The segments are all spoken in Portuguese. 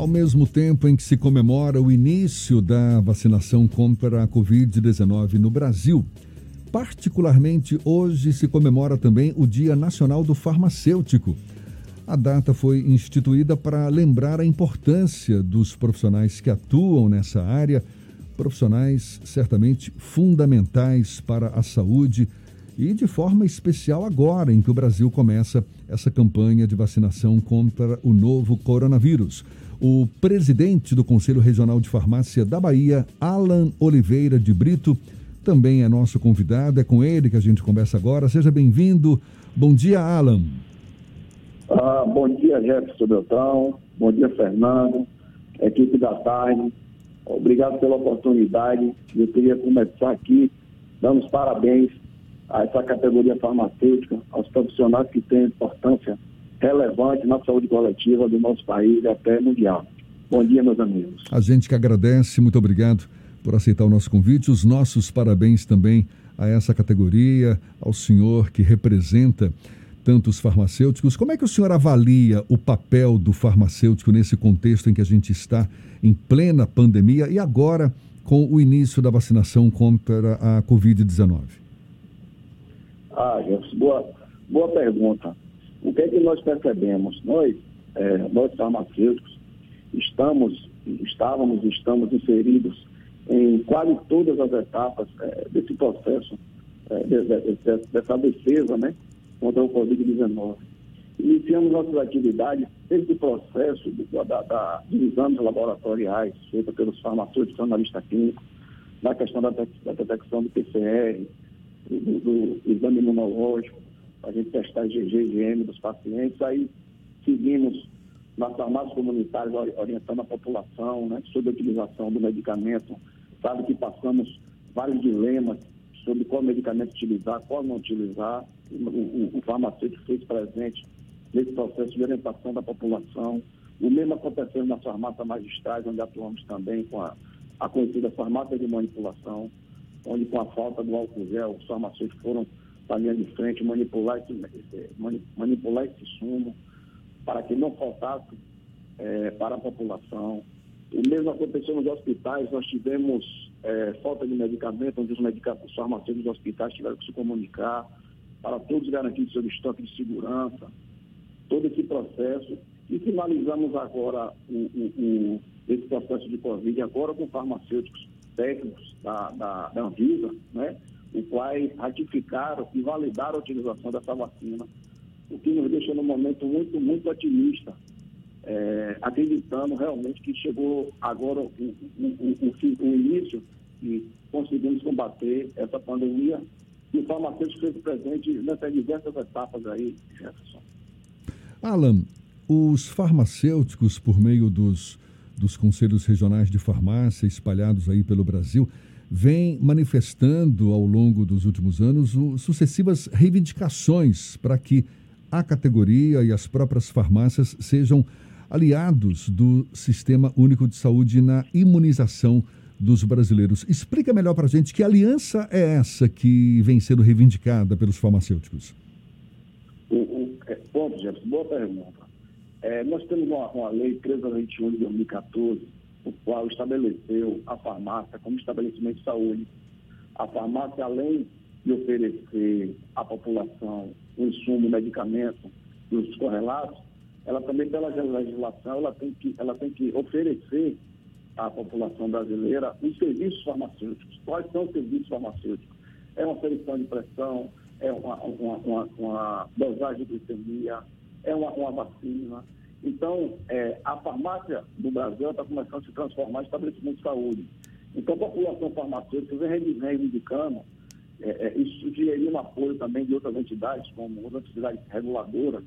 Ao mesmo tempo em que se comemora o início da vacinação contra a Covid-19 no Brasil, particularmente hoje se comemora também o Dia Nacional do Farmacêutico. A data foi instituída para lembrar a importância dos profissionais que atuam nessa área, profissionais certamente fundamentais para a saúde e de forma especial agora em que o Brasil começa essa campanha de vacinação contra o novo coronavírus. O presidente do Conselho Regional de Farmácia da Bahia, Alan Oliveira de Brito, também é nosso convidado. É com ele que a gente conversa agora. Seja bem-vindo. Bom dia, Alan. Ah, bom dia, Jefferson Beltrão. Bom dia, Fernando. Equipe da tarde. Obrigado pela oportunidade. Eu queria começar aqui dando os parabéns a essa categoria farmacêutica, aos profissionais que têm importância relevante na saúde coletiva do nosso país e até mundial. Bom dia, meus amigos. A gente que agradece, muito obrigado por aceitar o nosso convite. Os nossos parabéns também a essa categoria, ao senhor que representa tantos farmacêuticos. Como é que o senhor avalia o papel do farmacêutico nesse contexto em que a gente está em plena pandemia e agora com o início da vacinação contra a Covid-19? Ah, Jefferson, boa, boa pergunta. O que é que nós percebemos? Nós, é, nós farmacêuticos, estamos, estávamos, estamos inseridos em quase todas as etapas é, desse processo, é, de, de, de, dessa defesa né, contra o Covid-19. Iniciamos nossas atividades desde o processo da, da, dos exames laboratoriais feitos pelos farmacêuticos analistas clínicos, na questão da, da detecção do PCR, do, do, exame imunológico, a gente testar IgG e IgM dos pacientes, aí seguimos nas farmácias comunitárias orientando a população né, sobre a utilização do medicamento Sabe que passamos vários dilemas sobre qual medicamento utilizar, qual não utilizar. O, o, o farmacêutico fez presente nesse processo de orientação da população. O mesmo aconteceu nas farmácias magistrais, onde atuamos também com a, a conhecida farmácia de manipulação, onde com a falta do álcool gel, os farmacêuticos foram para a linha de frente manipular esse, manipular esse sumo para que não faltasse é, para a população. O mesmo aconteceu nos hospitais, nós tivemos é, falta de medicamento, onde os, medicamentos, os farmacêuticos dos hospitais tiveram que se comunicar para todos garantir seu estoque de segurança, todo esse processo. E finalizamos agora o, o, o, esse processo de Covid, agora com farmacêuticos técnicos da, da, da Anvisa, né, o qual ratificaram e validaram a utilização dessa vacina, o que nos deixa num momento muito, muito otimista é, acreditando realmente que chegou agora o, o, o, o, início e conseguimos combater essa pandemia e o farmacêutico esteve presente nessas diversas etapas aí, Jefferson. Alan, os farmacêuticos, por meio dos, dos conselhos regionais de farmácia espalhados aí pelo Brasil, vêm manifestando ao longo dos últimos anos o, sucessivas reivindicações para que a categoria e as próprias farmácias sejam aliados do Sistema Único de Saúde na imunização dos brasileiros. Explica melhor para a gente que aliança é essa que vem sendo reivindicada pelos farmacêuticos. O, é, ponto, Jefferson, boa pergunta. É, nós temos uma, uma lei 1321 de 2014, o qual estabeleceu a farmácia como estabelecimento de saúde. A farmácia, além de oferecer à população o insumo, medicamento e os correlatos, ela também, pela legislação, ela tem que, ela tem que oferecer à população brasileira os serviços farmacêuticos. Quais são os serviços farmacêuticos? É uma aferição de pressão, é uma, uma, uma, uma dosagem de glicemia, é uma, uma vacina. Então, é, a farmácia do Brasil está começando a se transformar em estabelecimento de saúde. Então, a população farmacêutica vem reivindicando, é, é, isso sugeriria um apoio também de outras entidades, como outras entidades reguladoras,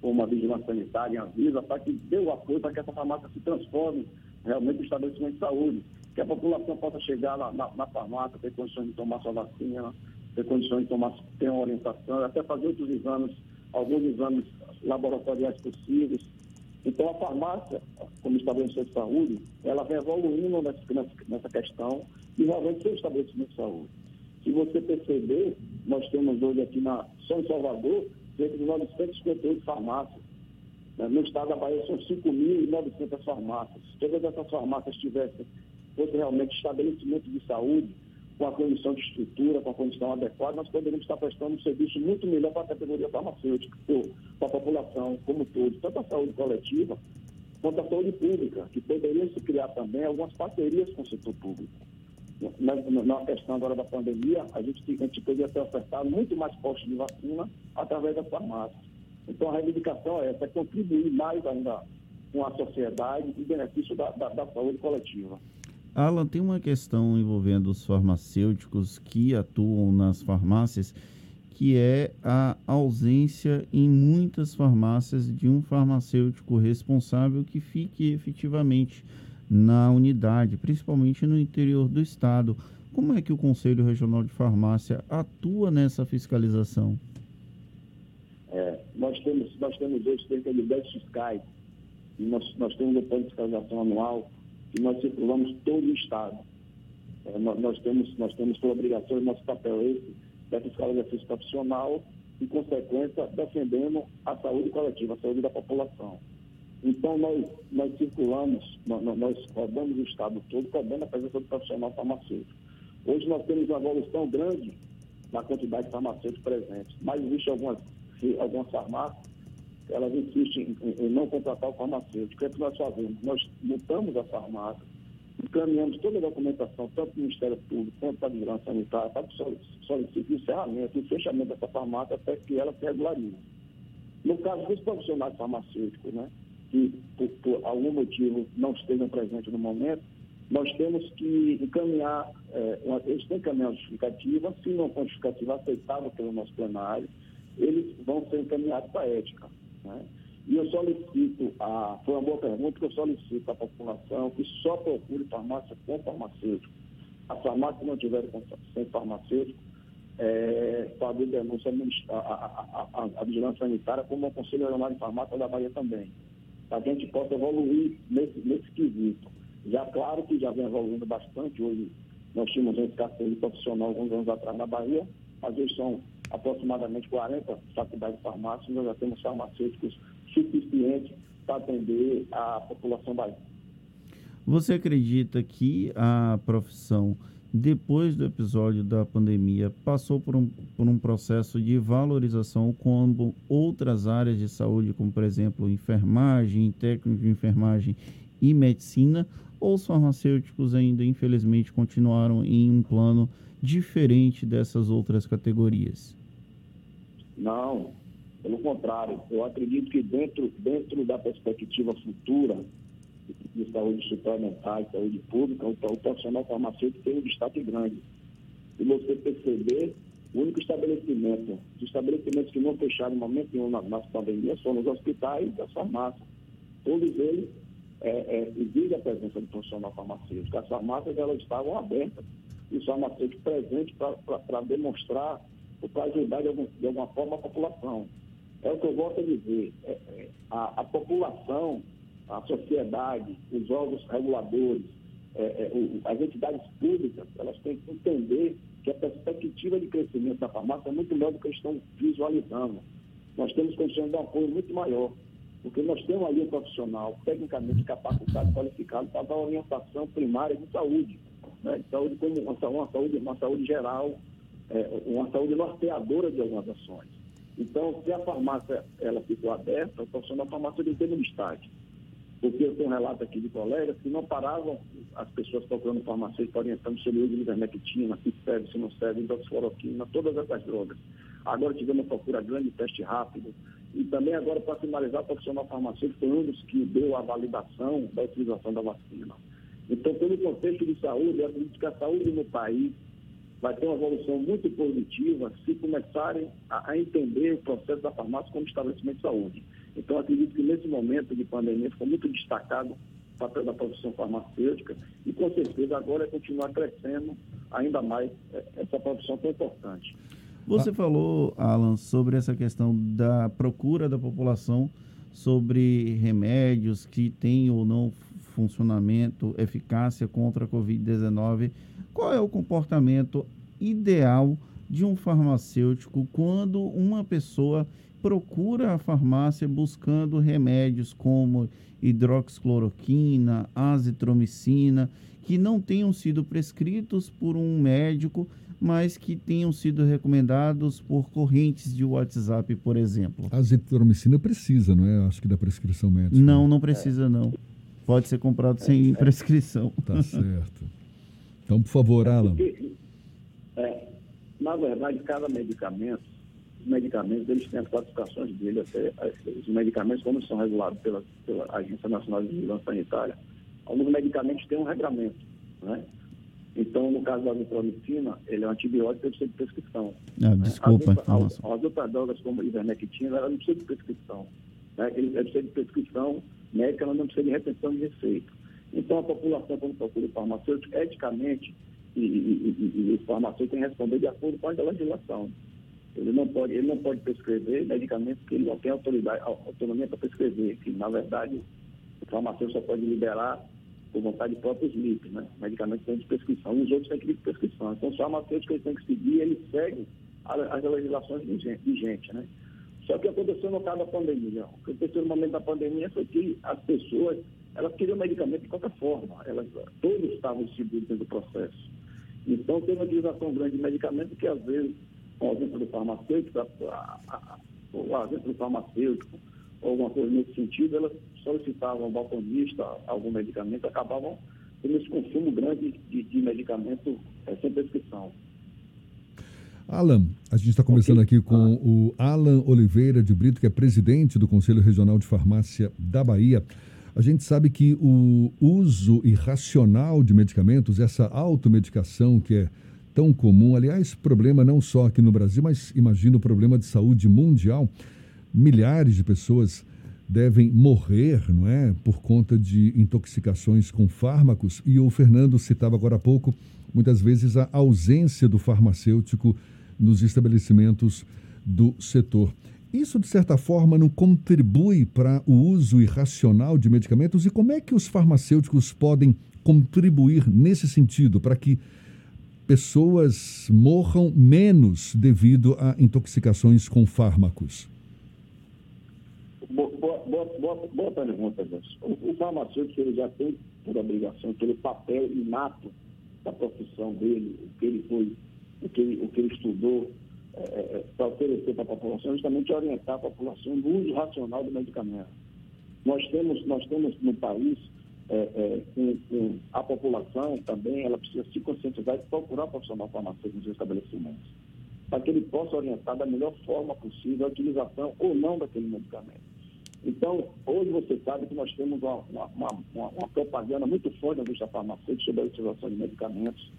como a Vigilância Sanitária e a Anvisa, para que dê o apoio para que essa farmácia se transforme realmente em estabelecimento de saúde, que a população possa chegar na, na, na farmácia, ter condições de tomar sua vacina, ter condições de tomar, ter uma orientação, até fazer outros exames, alguns exames laboratoriais possíveis. Então, a farmácia, como estabelecimento de saúde, ela vem evoluindo nessa, questão e realmente ser estabelecimento de saúde. Se você perceber, nós temos hoje aqui na São Salvador cerca de 958 farmácias. Né? No estado da Bahia são 5.900 farmácias. Se todas essas farmácias tivessem, fosse realmente estabelecimento de saúde, com a condição de estrutura, com a condição adequada, nós poderíamos estar prestando um serviço muito melhor para a categoria farmacêutica, para a população como todo, tanto a saúde coletiva quanto a saúde pública, que poderiam se criar também algumas parcerias com o setor público. Na, na questão agora da pandemia, a gente, a gente poderia ter ofertado muito mais postos de vacina através das farmácias. Então, a reivindicação é essa, é contribuir mais ainda com a sociedade em benefício da, da, da saúde coletiva. Alan, tem uma questão envolvendo os farmacêuticos que atuam nas farmácias, que é a ausência em muitas farmácias de um farmacêutico responsável que fique efetivamente na unidade, principalmente no interior do estado. Como é que o Conselho Regional de Farmácia atua nessa fiscalização? É, nós, temos, nós temos hoje cerca de 10 fiscais, e nós, nós temos um plano de fiscalização anual e nós circulamos todo o Estado. É, nós, nós, temos, nós temos por obrigação, nosso papel é esse, da fiscalização profissional e, consequência, defendendo a saúde coletiva, a saúde da população. Então, nós, nós circulamos, nós, nós rodamos o Estado todo, cobrando a presença do profissional farmacêutico. Hoje nós temos uma evolução grande na quantidade de farmacêuticos presentes, mas existem algumas, algumas farmácias elas insistem em, em não contratar o farmacêutico. O que é nós fazemos? Nós mutamos a farmácia, encaminhamos toda a documentação, tanto do Ministério Público quanto da Vigilância Sanitária, para que solicite encerramento e fechamento dessa farmácia até que ela se regularize. No caso dos profissionais farmacêuticos, né, que por, por, algum motivo não estejam presentes no momento, nós temos que encaminhar, é, uma, eles têm que encaminhar uma justificativa, se não for justificativa aceitável pelo nosso plenário, eles vão ser encaminhados para a ética. Né? E eu solicito, a, foi uma boa pergunta, que eu solicito à população que só procure farmácia com farmacêutico. A farmácia não tiver sem farmacêutico, é, fazer denúncia a, a, vigilância sanitária, como o Conselho Regional de Farmácia da Bahia também, para que a gente possa evoluir nesse, nesse quesito. Já claro que já vem evoluindo bastante, hoje nós tínhamos um escassez profissional alguns anos atrás na Bahia, mas hoje são aproximadamente 40 faculdades de farmácia, nós já temos farmacêuticos suficientes para atender a população baiana. Você acredita que a profissão, depois do episódio da pandemia, passou por um, por um processo de valorização como outras áreas de saúde, como por exemplo enfermagem, técnico de enfermagem e medicina, ou os farmacêuticos ainda, infelizmente, continuaram em um plano diferente dessas outras categorias? Não, pelo contrário, eu acredito que dentro, dentro da perspectiva futura de saúde suplementar e saúde pública, o, o profissional farmacêutico tem um destaque grande. Se você perceber, o único estabelecimento, os estabelecimentos que não fecharam em momento nenhum na nossa pandemia são os hospitais e as farmácias. Todos eles é, é, exigem a presença do profissional farmacêutico. As farmácias elas estavam abertas e os farmacêuticos presentes para demonstrar para ajudar de, algum, de, alguma forma a população. É o que eu gosto de dizer. É, é, a, a, população, a sociedade, os órgãos reguladores, é, é, o, as entidades públicas, elas têm que entender que a perspectiva de crescimento da farmácia é muito melhor do que estão visualizando. Nós temos condições de apoio muito maior, porque nós temos ali um profissional tecnicamente capacitado, qualificado para dar orientação primária de saúde, né? de saúde como uma, uma, saúde, uma saúde geral, é, uma saúde norteadora de algumas ações. Então, se a farmácia ela ficou aberta, o profissional farmácia tem um destaque. Porque eu tenho um relato aqui de colegas que não paravam as pessoas procurando farmacêutico orientando sobre o uso de ivermectina, se serve, se não serve, hidroxicloroquina, todas essas drogas. Agora tivemos procura grande, teste rápido. E também agora, para finalizar, o profissional farmacêutico foi um dos que deu a validação da utilização da vacina. Então, pelo contexto de saúde, eu acredito que a saúde no país vai ter uma evolução muito positiva se começarem a, a, entender o processo da farmácia como estabelecimento de saúde. Então, acredito que nesse momento de pandemia ficou muito destacado o papel da profissão farmacêutica e, com certeza, agora é continuar crescendo ainda mais é, essa profissão tão importante. Você falou, Alan, sobre essa questão da procura da população sobre remédios que têm ou não funcionamento, eficácia contra a Covid-19 qual é o comportamento ideal de um farmacêutico quando uma pessoa procura a farmácia buscando remédios como hidroxicloroquina, azitromicina, que não tenham sido prescritos por um médico, mas que tenham sido recomendados por correntes de WhatsApp, por exemplo. A azitromicina precisa, não é? Acho que da prescrição médica. Não, não precisa não. Pode ser comprado sem prescrição. Tá certo. Então, por favor, Alan. É, na verdade, cada medicamento, os medicamentos, eles têm as classificações dele, até os medicamentos, como são regulados pela, pela Agência Nacional de Vigilância Sanitária, alguns medicamentos têm um regramento, né? Então, no caso da azitromicina, ele é um antibiótico que precisa de prescrição. Ah, né? Desculpa. As, as, as outras drogas, como a ivermectina, ela não precisa de prescrição. Né? Ele precisa de prescrição médica, ela não precisa de retenção de receita. Então, a população, quando procura o farmacêutico, eticamente, e, e, e, o farmacêutico tem que responder de acordo com a legislação. Ele não pode, ele não pode prescrever medicamentos que ele não tem autoridade, autonomia para prescrever, que, na verdade, o farmacêutico só pode liberar por vontade própria os MIP, né? Medicamentos têm de prescrição. Os outros têm que ir de prescrição. Então, os farmacêuticos têm que seguir, eles seguem as legislações vigentes, né? Só que aconteceu no caso da pandemia. O que aconteceu no momento da pandemia foi que as pessoas, elas queriam medicamento de qualquer forma. Elas, todos estavam seguros dentro do processo. Então, tem uma utilização grande de medicamentos que, às vezes, com a ausência do farmacêutico, a, a, a, do farmacêutico, ou alguma coisa nesse sentido, elas solicitavam ao balconista algum medicamento, acabavam tendo esse consumo grande de, de medicamento é, sem prescrição. Alan, a gente está conversando aqui com ah. o Alan Oliveira de Brito, que é presidente do Conselho Regional de Farmácia da Bahia. A gente sabe que o uso irracional de medicamentos, essa automedicação que é tão comum, aliás, problema não só aqui no Brasil, mas imagino o problema de saúde mundial milhares de pessoas devem morrer, não é, por conta de intoxicações com fármacos. E o Fernando citava agora há pouco, muitas vezes a ausência do farmacêutico nos estabelecimentos do setor. Isso, de certa forma, não contribui para o uso irracional de medicamentos? E como é que os farmacêuticos podem contribuir nesse sentido, para que pessoas morram menos devido a intoxicações com fármacos? Boa, boa, boa, boa pergunta, o, o farmacêutico ele já tem por obrigação, pelo papel inato da profissão dele, que ele foi, o que ele, o que ele estudou, é, é, é para oferecer para a população, justamente orientar a população no uso racional do medicamento. Nós temos, nós temos no país, é, é, com, com a população também, ela precisa se conscientizar e procurar o profissional farmacêutico nos estabelecimentos, para que ele possa orientar da melhor forma possível a utilização ou não daquele medicamento. Então, hoje você sabe que nós temos uma, uma, uma, uma propaganda muito forte na indústria farmacêutica sobre a utilização de medicamentos.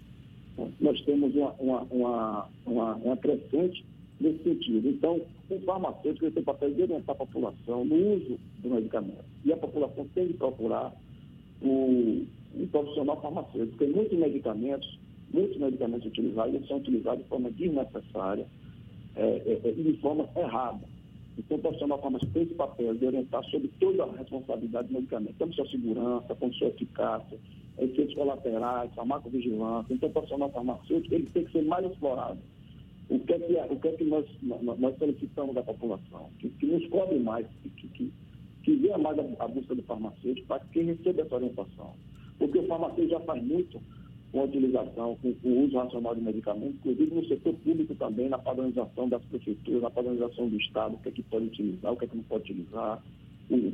Nós temos uma, uma, uma, crescente nesse sentido. Então, o farmacêutico tem o papel de orientar a população no uso do medicamento. E a população tem de procurar o, um profissional farmacêutico. Tem muitos medicamentos, muitos medicamentos utilizados, eles são utilizados de forma desnecessária é, é, é e de forma errada. Então, o profissional farmacêutico tem esse papel de orientar sobre toda a responsabilidade do medicamento, tanto sua segurança, quanto sua eficácia, efeitos colaterais, farmacovigilância. Então, o profissional farmacêutico ele tem que ser mais explorado. O que é que, é, o que, é que nós, nós solicitamos da população? Que, que nos cobre mais, que, que, que venha mais a, a busca do farmacêutico para que receba essa orientação. Porque o farmacêutico já faz muito com a utilização, com, o uso racional de medicamentos, inclusive no setor público também, na padronização das prefeituras, na padronização do Estado, o que é que pode utilizar, o que é que não pode utilizar,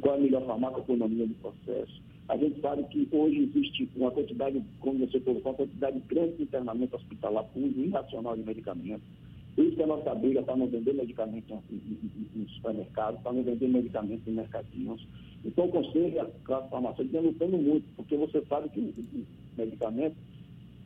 qual é a melhor farmacoeconomia do processo. A gente sabe que hoje existe uma quantidade, como você colocou, uma quantidade grande de internamento hospitalar por uso irracional de medicamentos. Isso que a nossa briga está não vender medicamentos em, supermercados, está não vender medicamentos em mercadinhos. Então, o Conselho a classe farmacêutica estão lutando muito, porque você sabe que o medicamento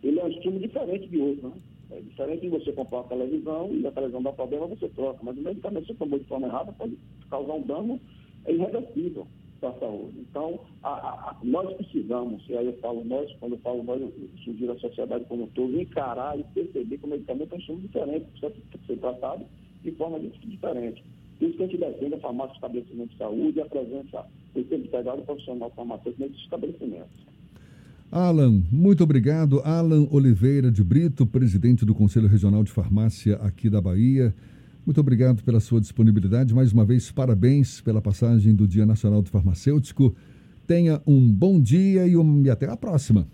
ele é um estímulo diferente de outro, né? É diferente de você comprar uma televisão e a televisão dá problema, você troca. Mas o medicamento, se tomou de forma errada, pode causar um dano irreversível para a saúde. Então, a, a, nós precisamos, e aí eu falo nós, quando eu falo nós, eu sugiro a sociedade como um todo, encarar e perceber que o medicamento é um estímulo diferente, precisa ser tratado de forma diferente. Por isso que a gente defende a farmácia estabelecimento de saúde e a presença do integrado profissional farmacêutico nesses estabelecimentos. Alan, muito obrigado. Alan Oliveira de Brito, presidente do Conselho Regional de Farmácia aqui da Bahia. Muito obrigado pela sua disponibilidade. Mais uma vez, parabéns pela passagem do Dia Nacional do Farmacêutico. Tenha um bom dia e, um, e até a próxima.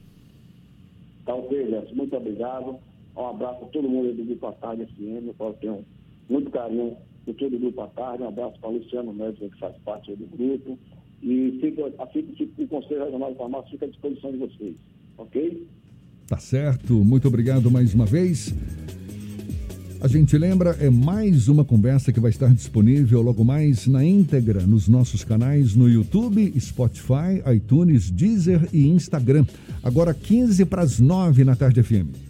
Tá ok, Gerson. Muito obrigado. Um abraço a todo mundo do Grupo à Tarde FM. Eu tenho muito carinho por todo o Grupo à Tarde. Um abraço para o Luciano Médico, que faz parte do grupo. E fica, assim que o Conselho Regional de Farmácia fica à disposição de vocês. Ok? Tá certo. Muito obrigado mais uma vez. A gente lembra, é mais uma conversa que vai estar disponível logo mais na íntegra nos nossos canais no YouTube, Spotify, iTunes, Deezer e Instagram. Agora 15 para as 9 na tarde FM.